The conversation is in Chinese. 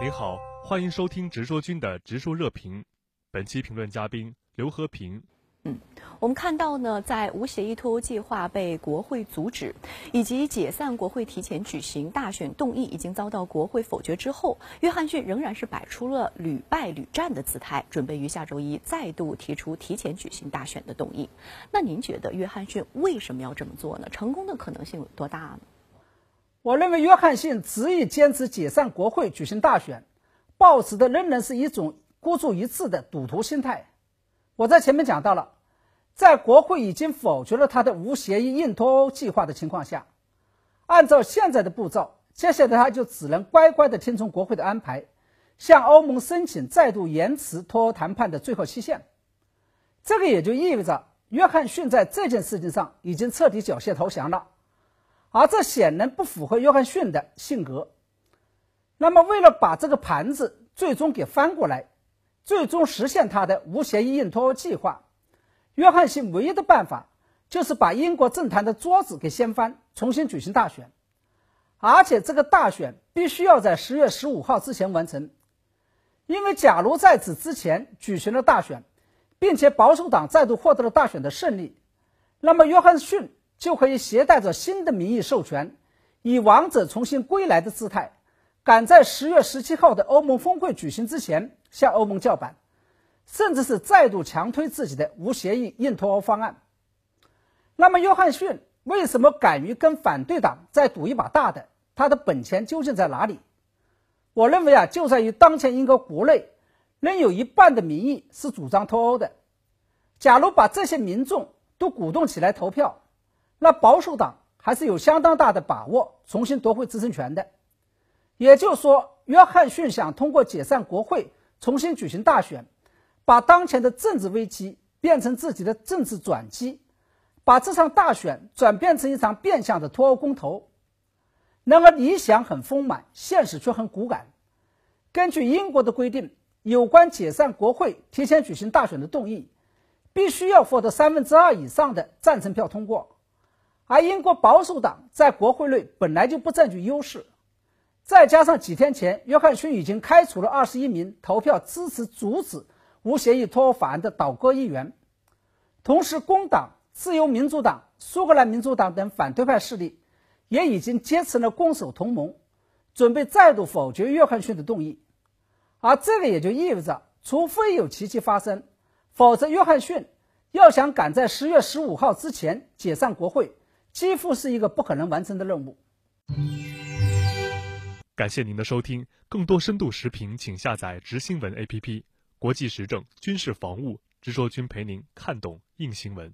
您好，欢迎收听直说君的直说热评。本期评论嘉宾刘和平。嗯，我们看到呢，在无协议脱欧计划被国会阻止，以及解散国会、提前举行大选动议已经遭到国会否决之后，约翰逊仍然是摆出了屡败屡战的姿态，准备于下周一再度提出提前举行大选的动议。那您觉得约翰逊为什么要这么做呢？成功的可能性有多大呢？我认为约翰逊执意坚持解散国会、举行大选，抱持的仍然是一种孤注一掷的赌徒心态。我在前面讲到了，在国会已经否决了他的无协议硬脱欧计划的情况下，按照现在的步骤，接下来他就只能乖乖的听从国会的安排，向欧盟申请再度延迟脱欧谈判的最后期限。这个也就意味着约翰逊在这件事情上已经彻底缴械投降了。而这显然不符合约翰逊的性格。那么，为了把这个盘子最终给翻过来，最终实现他的无协议硬脱欧计划，约翰逊唯一的办法就是把英国政坛的桌子给掀翻，重新举行大选。而且，这个大选必须要在十月十五号之前完成，因为假如在此之前举行了大选，并且保守党再度获得了大选的胜利，那么约翰逊。就可以携带着新的民意授权，以王者重新归来的姿态，赶在十月十七号的欧盟峰会举行之前向欧盟叫板，甚至是再度强推自己的无协议硬脱欧方案。那么，约翰逊为什么敢于跟反对党再赌一把大的？他的本钱究竟在哪里？我认为啊，就在于当前英国国内仍有一半的民意是主张脱欧的。假如把这些民众都鼓动起来投票，那保守党还是有相当大的把握重新夺回执政权的，也就是说，约翰逊想通过解散国会、重新举行大选，把当前的政治危机变成自己的政治转机，把这场大选转变成一场变相的脱欧公投。然而，理想很丰满，现实却很骨感。根据英国的规定，有关解散国会、提前举行大选的动议，必须要获得三分之二以上的赞成票通过。而英国保守党在国会内本来就不占据优势，再加上几天前约翰逊已经开除了二十一名投票支持阻止无协议脱欧法案的倒戈议员，同时工党、自由民主党、苏格兰民主党等反对派势力也已经结成了攻守同盟，准备再度否决约翰逊的动议。而这个也就意味着，除非有奇迹发生，否则约翰逊要想赶在十月十五号之前解散国会。几乎是一个不可能完成的任务。感谢您的收听，更多深度时评，请下载直新闻 APP。国际时政、军事防务，直说君陪您看懂硬新闻。